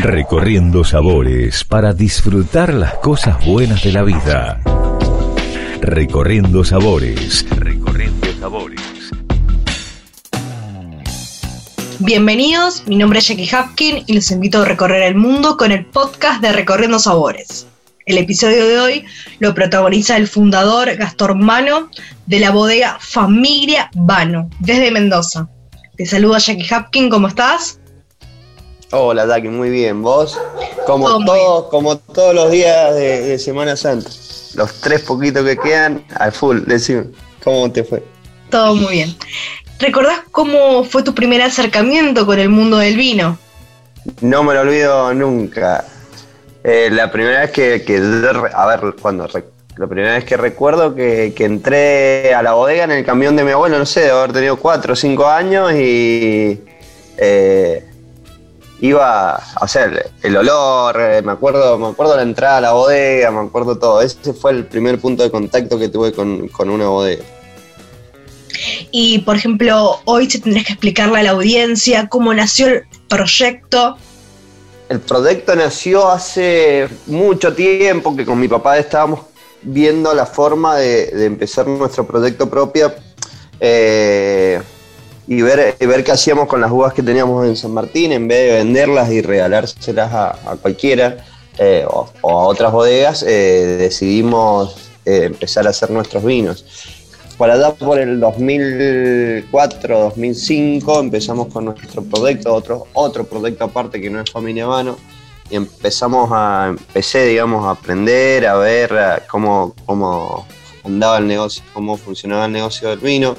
Recorriendo sabores para disfrutar las cosas buenas de la vida. Recorriendo sabores. Recorriendo sabores. Bienvenidos, mi nombre es Jackie Hapkin y los invito a recorrer el mundo con el podcast de Recorriendo Sabores. El episodio de hoy lo protagoniza el fundador Gastón Mano de la bodega Familia Vano, desde Mendoza. Te saluda Jackie Hapkin, ¿cómo estás? Hola, Jackie, muy bien. ¿Vos? Como, todos, como todos los días de, Semana Santa. Los tres poquitos que quedan al full. Decime, ¿cómo te fue? Todo muy bien. ¿Recordás cómo fue tu primer acercamiento con el mundo del vino? No me lo olvido nunca. Eh, la primera vez que, a ver, cuando la primera vez que recuerdo que, entré a la bodega en el camión de mi abuelo, no sé, de haber tenido cuatro o cinco años y eh, iba a hacer el olor, eh, me acuerdo, me acuerdo la entrada a la bodega, me acuerdo todo. Ese fue el primer punto de contacto que tuve con, con una bodega. Y por ejemplo, hoy se tendrías que explicarle a la audiencia cómo nació el proyecto. El proyecto nació hace mucho tiempo, que con mi papá estábamos viendo la forma de, empezar nuestro proyecto propio eh, y ver, ver qué hacíamos con las uvas que teníamos en San Martín, en vez de venderlas y regalárselas a, cualquiera eh, o, a otras bodegas, eh, decidimos empezar a hacer nuestros vinos. Por allá por el 2004, 2005 empezamos con nuestro proyecto, otro, otro proyecto aparte que no es Familia Mano, y empezamos a, empecé, digamos, a aprender, a ver cómo, cómo andaba el negocio, cómo funcionaba el negocio del vino.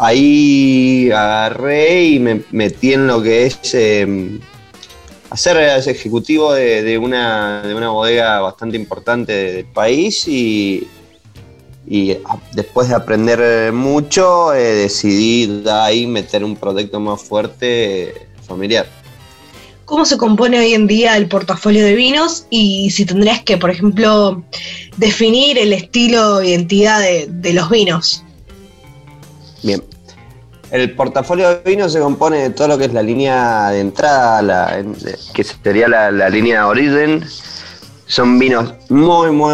Ahí agarré y me metí en lo que es eh, hacer ejecutivo de, una, de una bodega bastante importante del país y y después de aprender mucho, eh, decidí ahí meter un proyecto más fuerte eh, familiar. ¿Cómo se compone hoy en día el portafolio de vinos? Y si tendrías que, por ejemplo, definir el estilo identidad de, los vinos. Bien. El portafolio de vinos se compone de todo lo que es la línea de entrada, que sería la, la línea de origen, son vinos muy, muy,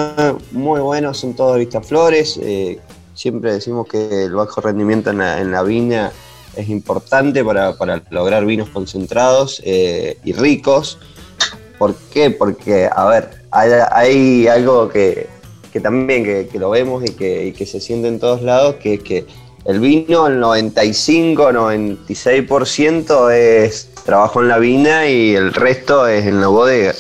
muy buenos, son todos Vistaflores. Eh, siempre decimos que el bajo rendimiento en la, viña es importante para, lograr vinos concentrados eh, y ricos. ¿Por qué? Porque, a ver, hay, algo que, también que, lo vemos y que, que, se siente en todos lados, que es que el vino, el 95, 96% es trabajo en la viña y el resto es en la bodega.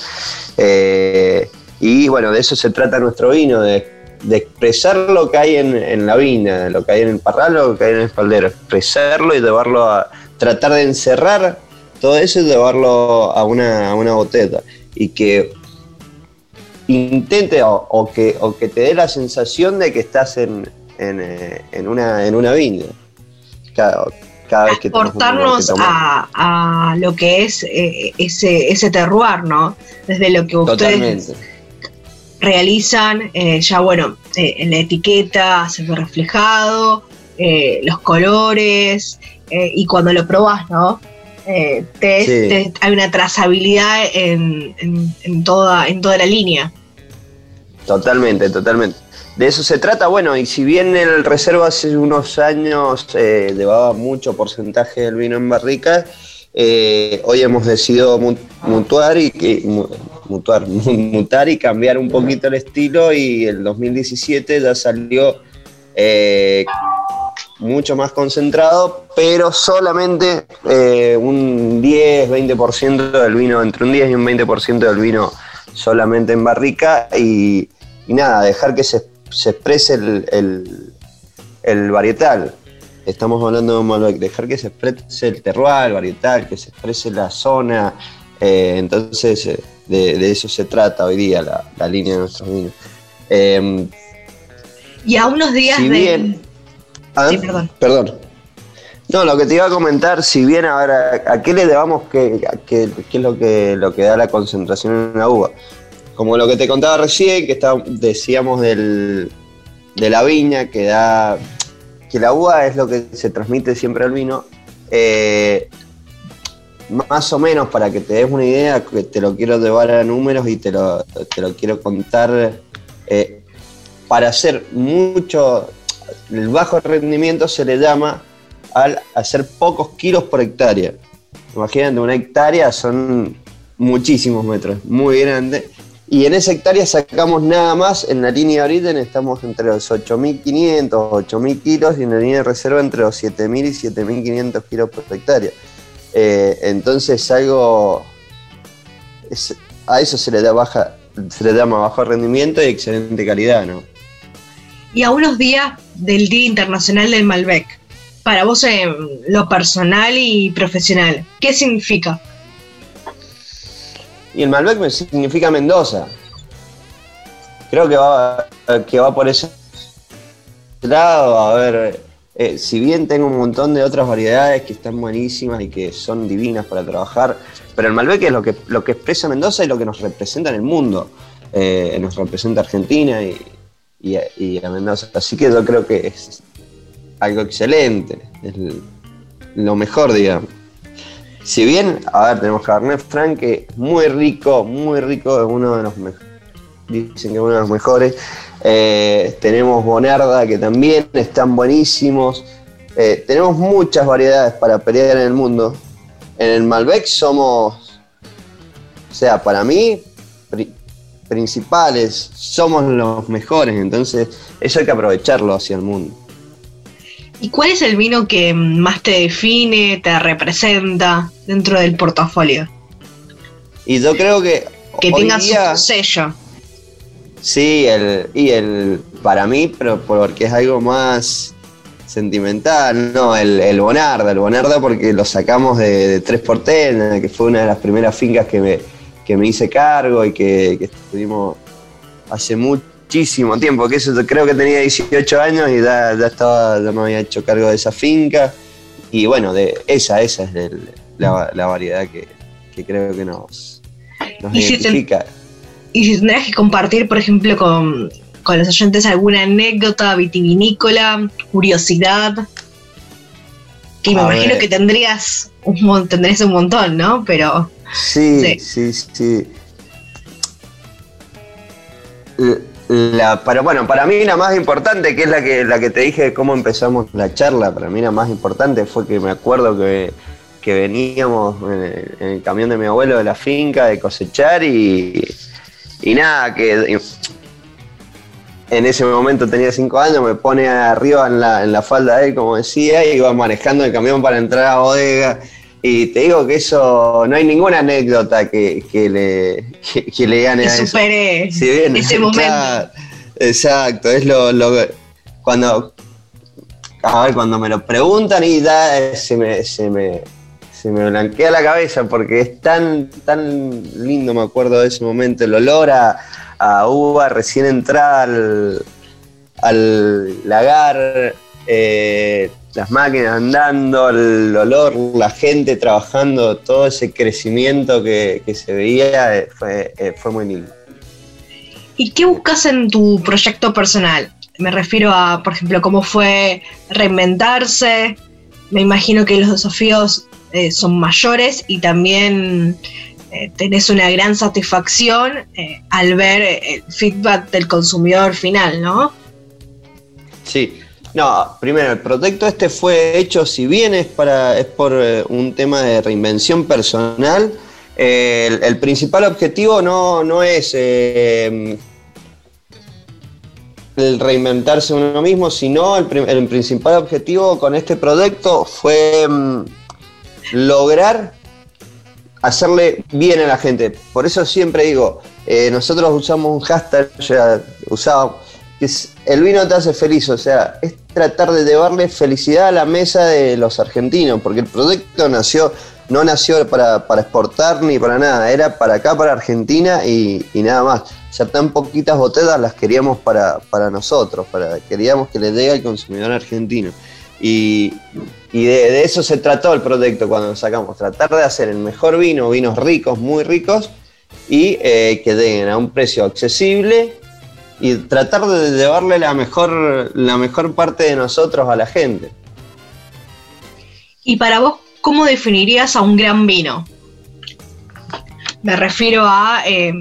Eh, y bueno, de eso se trata nuestro vino, de, expresar lo que hay en, la viña, lo que hay en el parral, lo que hay en el espaldero, expresarlo y llevarlo a tratar de encerrar todo eso y llevarlo a una, botella. Y que intente o que te dé la sensación de que estás en, en, una, en una viña. Cada, cada vez que Transportarnos a, a, lo que es eh, ese, ese terroir, ¿no? Desde lo que ustedes realizan, eh, ya bueno, eh, en la etiqueta se ve reflejado, los colores, y cuando lo probás, ¿no? hay una trazabilidad en, en, toda, en toda la línea. Totalmente, totalmente. De eso se trata, bueno, y si bien el reserva hace unos años eh, llevaba mucho porcentaje del vino en barrica, eh, hoy hemos decidido mutuar y, mutuar, mutar y cambiar un poquito el estilo y el 2017 ya salió eh, mucho más concentrado, pero solamente un 10-20% del vino, entre un 10 y un 20% del vino solamente en barrica y, y nada, dejar que se se exprese el, varietal. Estamos hablando de Malbec, dejar que se exprese el terroir, el varietal, que se exprese la zona. Eh, entonces, eh, de, eso se trata hoy día la, línea de nuestros vinos. Em, y a unos días de. ¿ah? sí, perdón. Perdón. No, lo que te iba a comentar, si bien ahora, ¿a qué le debamos qué, qué, es lo que, lo que da la concentración en la uva? Como lo que te contaba recién, que está, decíamos del, de la viña, que da que la uva es lo que se transmite siempre al vino. Eh, más o menos para que te des una idea, que te lo quiero llevar a números y te lo, te lo quiero contar. Eh, para hacer mucho, el bajo rendimiento se le llama al hacer pocos kilos por hectárea. Imagínate, una hectárea son muchísimos metros, muy grande. Y en esa hectárea sacamos nada más, en la línea de origen estamos entre los 8.500, 8.000 kilos y en la línea de reserva entre los 7.000 y 7.500 kilos por hectárea. Eh, entonces algo, a eso se le da baja, se le llama bajo rendimiento y excelente calidad, ¿no? Y a unos días del Día Internacional del Malbec, para vos en lo personal y profesional, ¿qué significa? Y el Malbec me significa Mendoza. Creo que va, que va por ese lado. A ver, eh, si bien tengo un montón de otras variedades que están buenísimas y que son divinas para trabajar, pero el Malbec es lo que, lo que expresa Mendoza y lo que nos representa en el mundo. Eh, nos representa Argentina y, y, a Mendoza. Así que yo creo que es algo excelente, es lo mejor, digamos. Si bien, a ver, tenemos Cabernet Franc, que es muy rico, muy rico, es uno de los mejores, dicen que es uno de los mejores. Eh, tenemos Bonarda, que también están buenísimos. Eh, tenemos muchas variedades para pelear en el mundo. En el Malbec somos, o sea, para mí, principales, somos los mejores, entonces eso hay que aprovecharlo hacia el mundo. ¿Y cuál es el vino que más te define, te representa dentro del portafolio? Y yo creo que. Que tenga su sello. Sí, el, y el para mí, pero porque es algo más sentimental, no, el, el Bonarda, el Bonarda porque lo sacamos de, Tres Portel, que fue una de las primeras fincas que me, que me hice cargo y que, que estuvimos hace mucho muchísimo tiempo, que eso creo que tenía 18 años y ya, estaba, ya me había hecho cargo de esa finca. Y bueno, de esa, esa es la, variedad que, creo que nos, identifica. y si tendrías que compartir, por ejemplo, con, los oyentes alguna anécdota vitivinícola, curiosidad, que me imagino que tendrías un, tendrías un montón, ¿no? Pero. sí, sí. sí. La, pero bueno, para mí la más importante, que es la que, la que te dije de cómo empezamos la charla, para mí la más importante fue que me acuerdo que, veníamos en el, camión de mi abuelo de la finca de cosechar y, y nada, que en ese momento tenía cinco años, me pone arriba en la, en la falda de él, como decía, y iba manejando el camión para entrar a bodega y te digo que eso, no hay ninguna anécdota que, le, que, le gane a eso. ese momento. exacto, es lo, cuando, a ver, cuando me lo preguntan y da, se me, se me, se me blanquea la cabeza porque es tan, tan lindo, me acuerdo de ese momento, el olor a, a uva recién entrada al, al lagar, eh, las máquinas andando, el olor, la gente trabajando, todo ese crecimiento que, se veía eh, fue, eh, fue muy lindo. ¿Y qué buscas en tu proyecto personal? Me refiero a, por ejemplo, cómo fue reinventarse. Me imagino que los desafíos eh, son mayores y también tenés una gran satisfacción al ver el feedback del consumidor final, ¿no? Sí, no, primero, el proyecto este fue hecho, si bien es, para, es por eh, un tema de reinvención personal, eh, el, principal objetivo no, es eh, el reinventarse uno mismo, sino el, el, principal objetivo con este proyecto fue mm, lograr hacerle bien a la gente. Por eso siempre digo, nosotros usamos un hashtag, ya usábamos que el vino te hace feliz, o sea, tratar de llevarle felicidad a la mesa de los argentinos, porque el proyecto nació, no nació para, exportar ni para nada, era para acá, para Argentina y, nada más. O sea, tan poquitas botellas las queríamos para, nosotros, para, queríamos que le llegue al consumidor argentino. Y, de, eso se trató el proyecto cuando lo sacamos, tratar de hacer el mejor vino, vinos ricos, muy ricos, y eh, que lleguen a un precio accesible y tratar de llevarle la mejor, la mejor parte de nosotros a la gente. Y para vos, ¿cómo definirías a un gran vino? Me refiero a eh,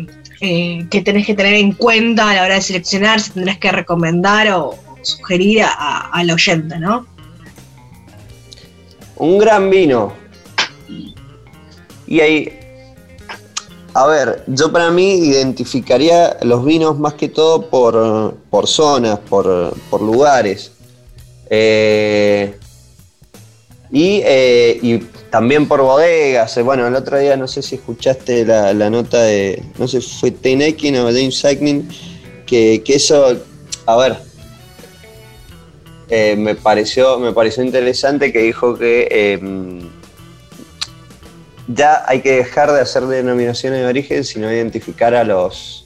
eh, qué tenés que tener en cuenta a la hora de seleccionar, si tendrás que recomendar o sugerir al oyente, ¿no? Un gran vino. Y ahí, a ver, yo para mí identificaría los vinos más que todo por, zonas, por, lugares. Eh, eh, y, también por bodegas. Bueno, el otro día no sé si escuchaste la, nota de, no sé fue Teinekin o James Cycling, que, que eso, a ver, eh, me, pareció, me pareció interesante que dijo que em, ya hay que dejar de hacer denominaciones de origen, sino identificar a los,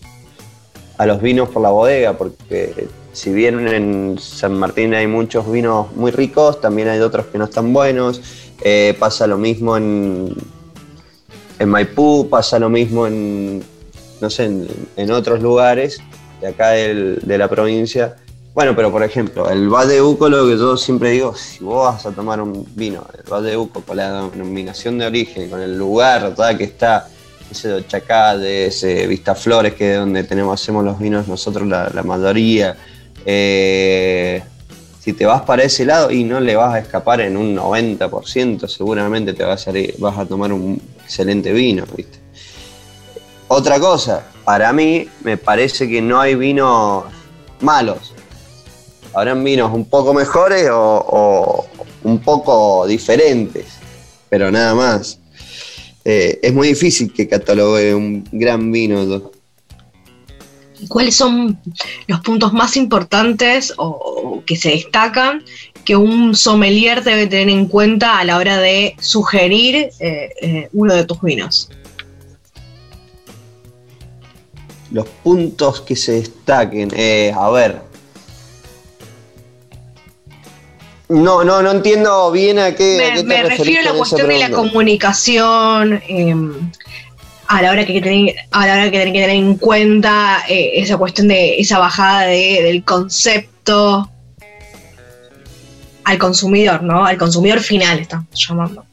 a los vinos por la bodega, porque si bien en San Martín hay muchos vinos muy ricos, también hay otros que no están buenos. Eh, pasa lo mismo en, en Maipú, pasa lo mismo en, no sé, en, otros lugares de acá de la provincia bueno, pero por ejemplo, el Uco, lo que yo siempre digo, si vos vas a tomar un vino, el Uco, con la denominación de origen, con el lugar que está, ese Chacá, de ese Vistaflores, que es donde tenemos, hacemos los vinos nosotros la, mayoría, eh, si te vas para ese lado y no le vas a escapar en un 90%, seguramente te vas a, vas a tomar un excelente vino, ¿viste? Otra cosa, para mí me parece que no hay vinos malos habrán vinos un poco mejores o, un poco diferentes, pero nada más. Eh, es muy difícil que catalogue un gran vino. ¿Cuáles son los puntos más importantes o, que se destacan que un sommelier debe tener en cuenta a la hora de sugerir eh, eh, uno de tus vinos? Los puntos que se destaquen, a ver, No, no, no entiendo bien a qué. Me, a qué me refiero a la cuestión de la comunicación. Em, a la hora que tener, a la hora que tener que tener en cuenta eh, esa cuestión de esa bajada del concepto al consumidor, ¿no? Al consumidor final estamos llamando.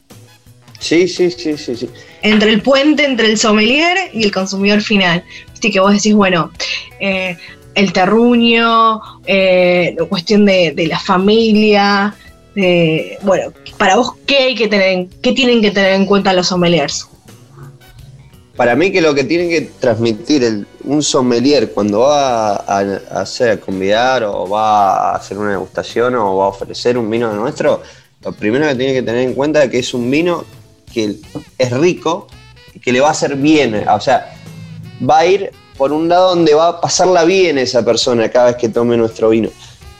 Sí, sí, sí, sí, sí. Entre el puente entre el sommelier y el consumidor final. Viste que vos decís, bueno, eh, el terruño, eh, la cuestión de, la familia. bueno, para vos, ¿qué, hay que tener, ¿qué tienen que tener en cuenta los sommeliers? Para mí que lo que tienen que transmitir un sommelier cuando va a, hacer, convidar o va a hacer una degustación o va a ofrecer un vino nuestro, lo primero que tiene que tener en cuenta es que es un vino que es rico y que le va a hacer bien. O sea, va a ir por un lado donde va a pasarla bien esa persona cada vez que tome nuestro vino.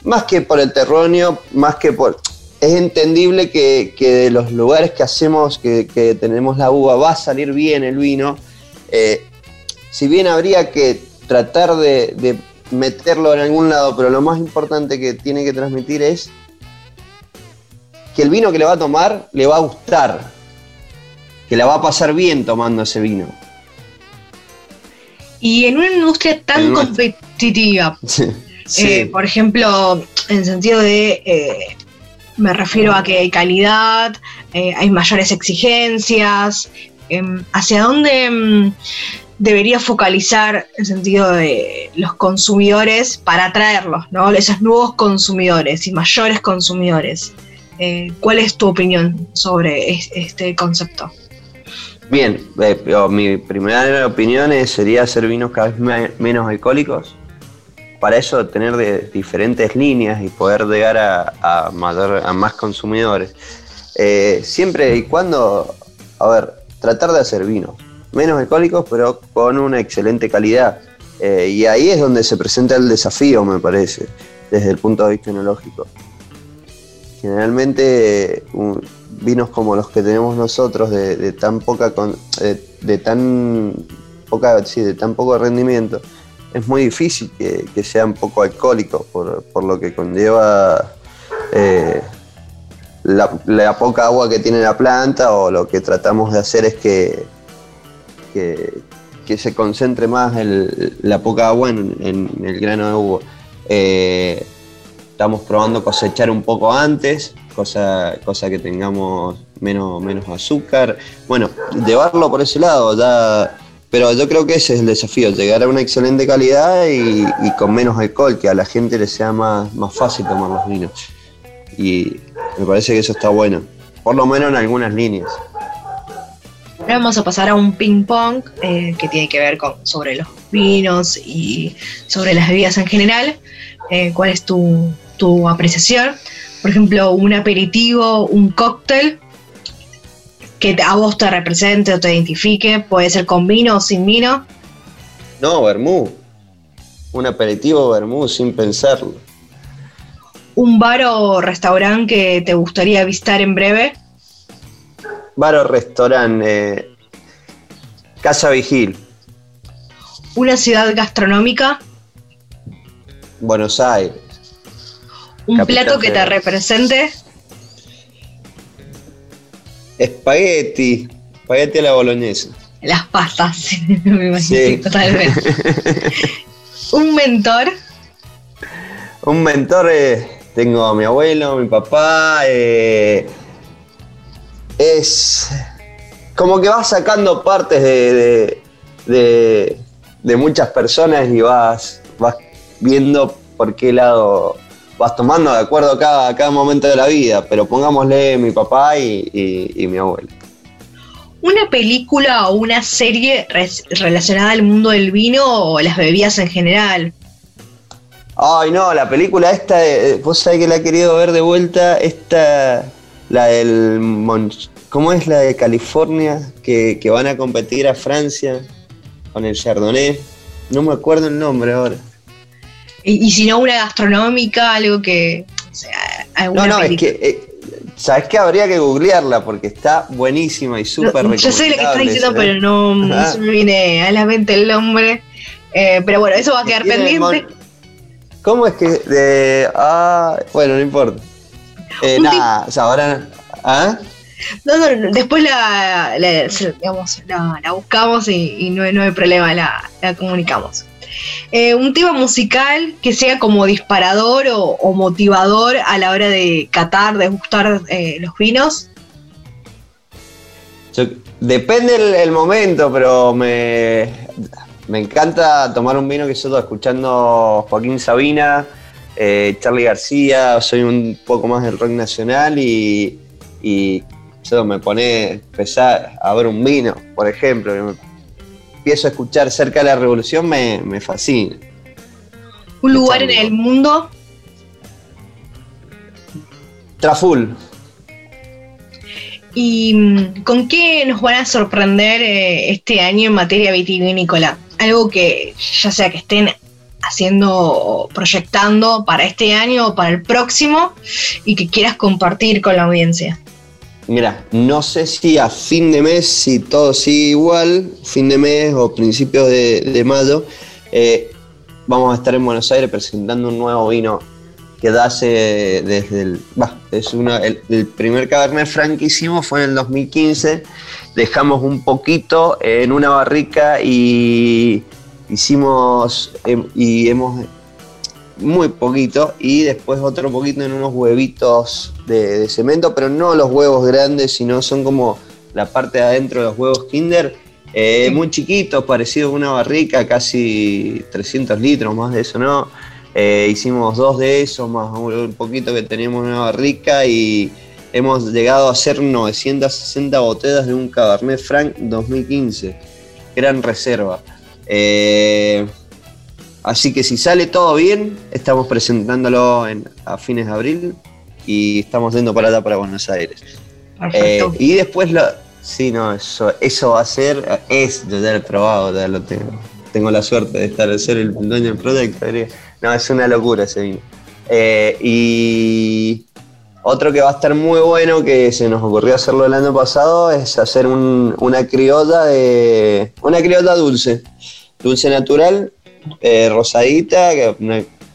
Más que por el terruño, más que por... Es entendible que, de los lugares que hacemos, que, tenemos la uva, va a salir bien el vino. Eh, si bien habría que tratar de, meterlo en algún lado, pero lo más importante que tiene que transmitir es que el vino que le va a tomar le va a gustar, que la va a pasar bien tomando ese vino. Y en una industria tan competitiva, eh, por ejemplo, en sentido de, eh, me refiero a que hay calidad, eh, hay mayores exigencias, em, ¿hacia dónde mm, debería focalizar el sentido de los consumidores para atraerlos, ¿no? esos nuevos consumidores y mayores consumidores? ¿Cuál es tu opinión sobre este concepto? Bien, eh, mi primera opinión sería hacer vinos cada vez menos alcohólicos. Para eso tener de diferentes líneas y poder llegar a, a más consumidores. Eh, siempre y cuando, a ver, tratar de hacer vinos menos alcohólicos pero con una excelente calidad. Eh, y ahí es donde se presenta el desafío, me parece, desde el punto de vista enológico. Generalmente vinos como los que tenemos nosotros de, tan poca de, tan poca de tan poco rendimiento es muy difícil que, sean poco alcohólicos por, lo que conlleva eh, la, poca agua que tiene la planta o lo que tratamos de hacer es que, que, se concentre más la poca agua en, el grano de uva. Eh, estamos probando cosechar un poco antes cosa, cosa que tengamos menos, menos azúcar. Bueno, llevarlo por ese lado, ya, pero yo creo que ese es el desafío, llegar a una excelente calidad y, con menos alcohol, que a la gente le sea más, más fácil tomar los vinos. Y me parece que eso está bueno, por lo menos en algunas líneas. Ahora vamos a pasar a un ping pong eh, que tiene que ver con sobre los vinos y sobre las bebidas en general. Eh, ¿Cuál es tu, tu apreciación? Por ejemplo, un aperitivo, un cóctel que a vos te represente o te identifique, puede ser con vino o sin vino. No, vermú. Un aperitivo vermú sin pensarlo. ¿Un bar o restaurante que te gustaría visitar en breve? bar o restaurante. Eh, Casa Vigil. Una ciudad gastronómica. Buenos Aires. Un plato que te represente. Espagueti. Espagueti a la boloñesa. Las pastas, me imagino totalmente. Un mentor. Un mentor, eh, tengo a mi abuelo, mi papá, eh, es como que vas sacando partes de, de, muchas personas y vas, vas viendo por qué lado vas tomando de acuerdo a cada, cada momento de la vida, pero pongámosle mi papá y, mi abuelo. ¿Una película o una serie relacionada al mundo del vino o las bebidas en general? Ay, no, la película esta, vos sabés que la he querido ver de vuelta, esta la del ¿Cómo es la de California? Que, van a competir a Francia con el Chardonnay. No me acuerdo el nombre ahora. Y, si no, una gastronómica, algo que. no, no, es que. Eh, ¿Sabes qué? Habría que googlearla porque está buenísima y súper no, Yo sé lo que estás diciendo, pero no, se me viene a la mente el nombre. Eh, pero bueno, eso va a quedar pendiente. ¿Cómo es que.? De, ah, bueno, no importa. Eh, nada, o sea, ahora. ¿ah? No, no, después la, buscamos y, no, no, hay problema, la, comunicamos. Eh, un tema musical que sea como disparador o, motivador a la hora de catar, de gustar eh, los vinos. depende el, momento, pero me, me encanta tomar un vino que estoy escuchando Joaquín Sabina, eh, Charlie García, soy un poco más del rock nacional y eso me pone empezar a ver un vino, por ejemplo, empiezo a escuchar cerca de la revolución, me, fascina. ¿Un lugar en el mundo? Traful. ¿Y mm, con qué nos van a sorprender eh, este año en materia vitivinícola? Algo que ya sea que estén haciendo, proyectando para este año o para el próximo y que quieras compartir con la audiencia. Mira, no sé si a fin de mes, si todo sigue igual, fin de mes o principios de, mayo, eh, vamos a estar en Buenos Aires presentando un nuevo vino que hace desde el. es una, el, primer Cabernet Franc que hicimos fue en el 2015. Dejamos un poquito en una barrica y hicimos. Em, y hemos muy poquito y después otro poquito en unos huevitos de, cemento, pero no los huevos grandes, sino son como la parte de adentro de los huevos Kinder, eh, muy chiquitos, parecidos a una barrica, casi 300 litros, más de eso, ¿no? Eh, hicimos dos de esos, más un poquito que teníamos en una barrica y hemos llegado a hacer 960 botellas de un Cabernet Franc 2015, gran reserva. Eh, Así que si sale todo bien, estamos presentándolo a fines de abril y estamos yendo para allá, para Buenos Aires. Eh, y después, lo, sí, no, eso, eso va a ser, es, yo ya lo he probado, ya lo tengo. Tengo la suerte de estar, de ser el dueño del proyecto. No, es una locura ese vino. Eh, y otro que va a estar muy bueno, que se nos ocurrió hacerlo el año pasado, es hacer una criolla de. una criolla dulce. Dulce natural, eh, rosadita,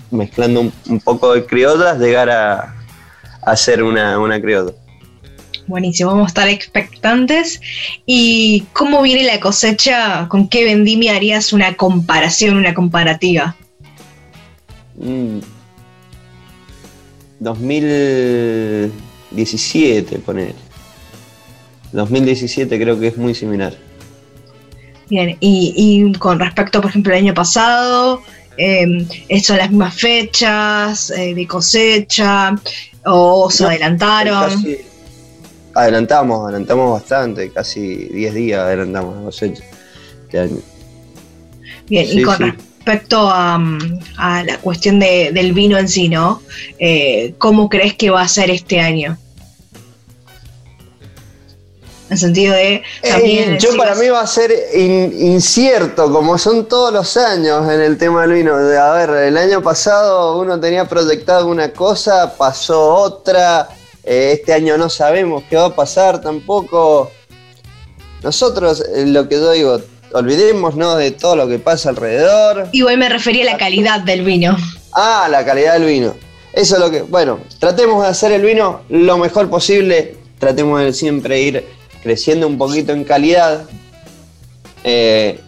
mezclando un, poco de criollas, llegar a, hacer una, una criolla. Buenísimo, vamos a estar expectantes. ¿Y cómo viene la cosecha? ¿Con qué vendimia harías una comparación, una comparativa? 2017, mm. poner. 2017 creo que es muy similar. Bien, y, con respecto, por ejemplo, al año pasado, eh, ¿son las mismas fechas eh, de cosecha o se adelantaron? adelantamos, adelantamos bastante, casi 10 días adelantamos la cosecha este año. Bien, y con respecto a, la cuestión del vino en sí, ¿no? Eh, ¿Cómo crees que va a ser este año? En sentido de. Eh, yo para mí va a ser incierto, como son todos los años en el tema del vino. A ver, el año pasado uno tenía proyectado una cosa, pasó otra. Eh, este año no sabemos qué va a pasar tampoco. Nosotros, eh, lo que yo digo, olvidémonos de todo lo que pasa alrededor. Igual me refería a la calidad del vino. Ah, la calidad del vino. Eso es lo que. Bueno, tratemos de hacer el vino lo mejor posible. Tratemos de siempre ir creciendo un poquito en calidad. Eh,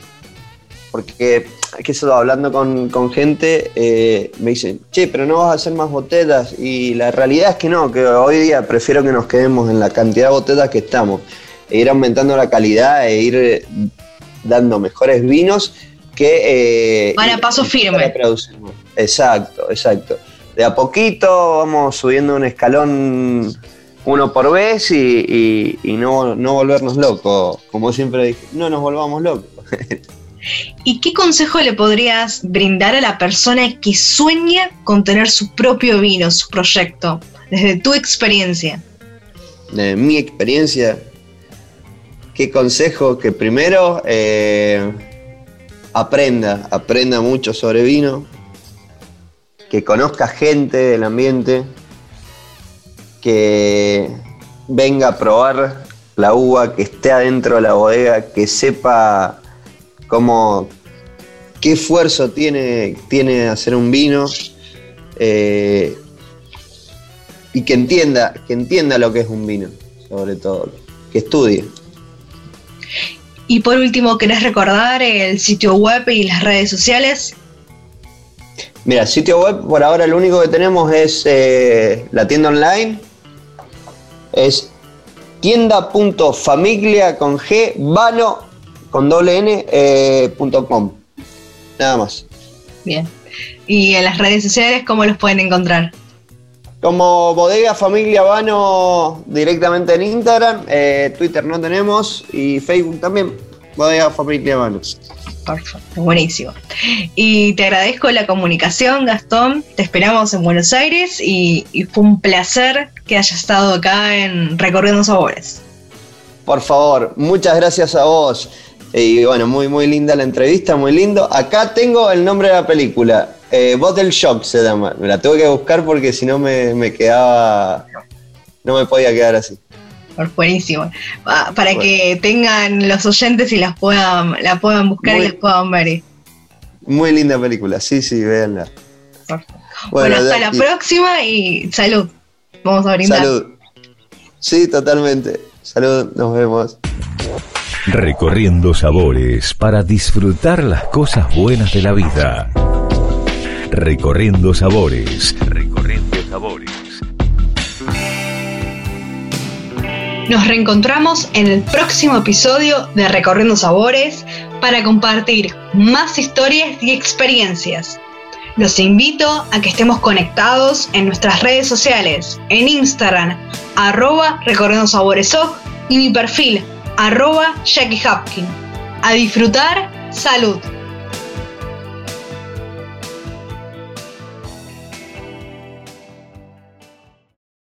porque, que eso hablando con, gente, eh, me dicen, che, pero no vas a hacer más botellas. Y la realidad es que no, que hoy día prefiero que nos quedemos en la cantidad de botellas que estamos. E ir aumentando la calidad e ir dando mejores vinos que... Van a paso firme. Exacto, exacto. De a poquito vamos subiendo un escalón uno por vez y, no, volvernos locos. Como siempre dije, no nos volvamos locos. ¿Y qué consejo le podrías brindar a la persona que sueña con tener su propio vino, su proyecto, desde tu experiencia? De mi experiencia, qué consejo que primero eh, aprenda, aprenda mucho sobre vino, que conozca gente del ambiente, que venga a probar la uva, que esté adentro de la bodega, que sepa cómo, qué esfuerzo tiene, tiene hacer un vino eh, y que entienda, que entienda lo que es un vino, sobre todo, que estudie. Y por último, ¿querés recordar el sitio web y las redes sociales? Mira, sitio web por ahora lo único que tenemos es eh, la tienda online, es tienda.familia con G, vano con doble N, eh, Nada más. Bien. ¿Y en las redes sociales cómo los pueden encontrar? Como Bodega Familia Vano directamente en Instagram, eh, Twitter no tenemos y Facebook también, Bodega Familia Vano. Perfecto, buenísimo. Y te agradezco la comunicación, Gastón. Te esperamos en Buenos Aires y, fue un placer que hayas estado acá en Recorriendo Sabores. Por favor, muchas gracias a vos. Y bueno, muy, muy linda la entrevista, muy lindo. Acá tengo el nombre de la película. Eh, Bottle Shock se llama. Me la tuve que buscar porque si no me, me quedaba. No me podía quedar así. Buenísimo. Para que tengan los oyentes y las puedan, la puedan buscar y las puedan ver. Muy linda película, sí, sí, véanla. Bueno, hasta la próxima y salud. Vamos a brindar. Salud. Sí, totalmente. Salud, nos vemos. Recorriendo sabores para disfrutar las cosas buenas de la vida. Recorriendo sabores. Recorriendo sabores. Nos reencontramos en el próximo episodio de Recorriendo Sabores para compartir más historias y experiencias. Los invito a que estemos conectados en nuestras redes sociales, en Instagram, arroba Recorriendo Sabores y mi perfil, arroba Jackie Hapkin. A disfrutar, salud.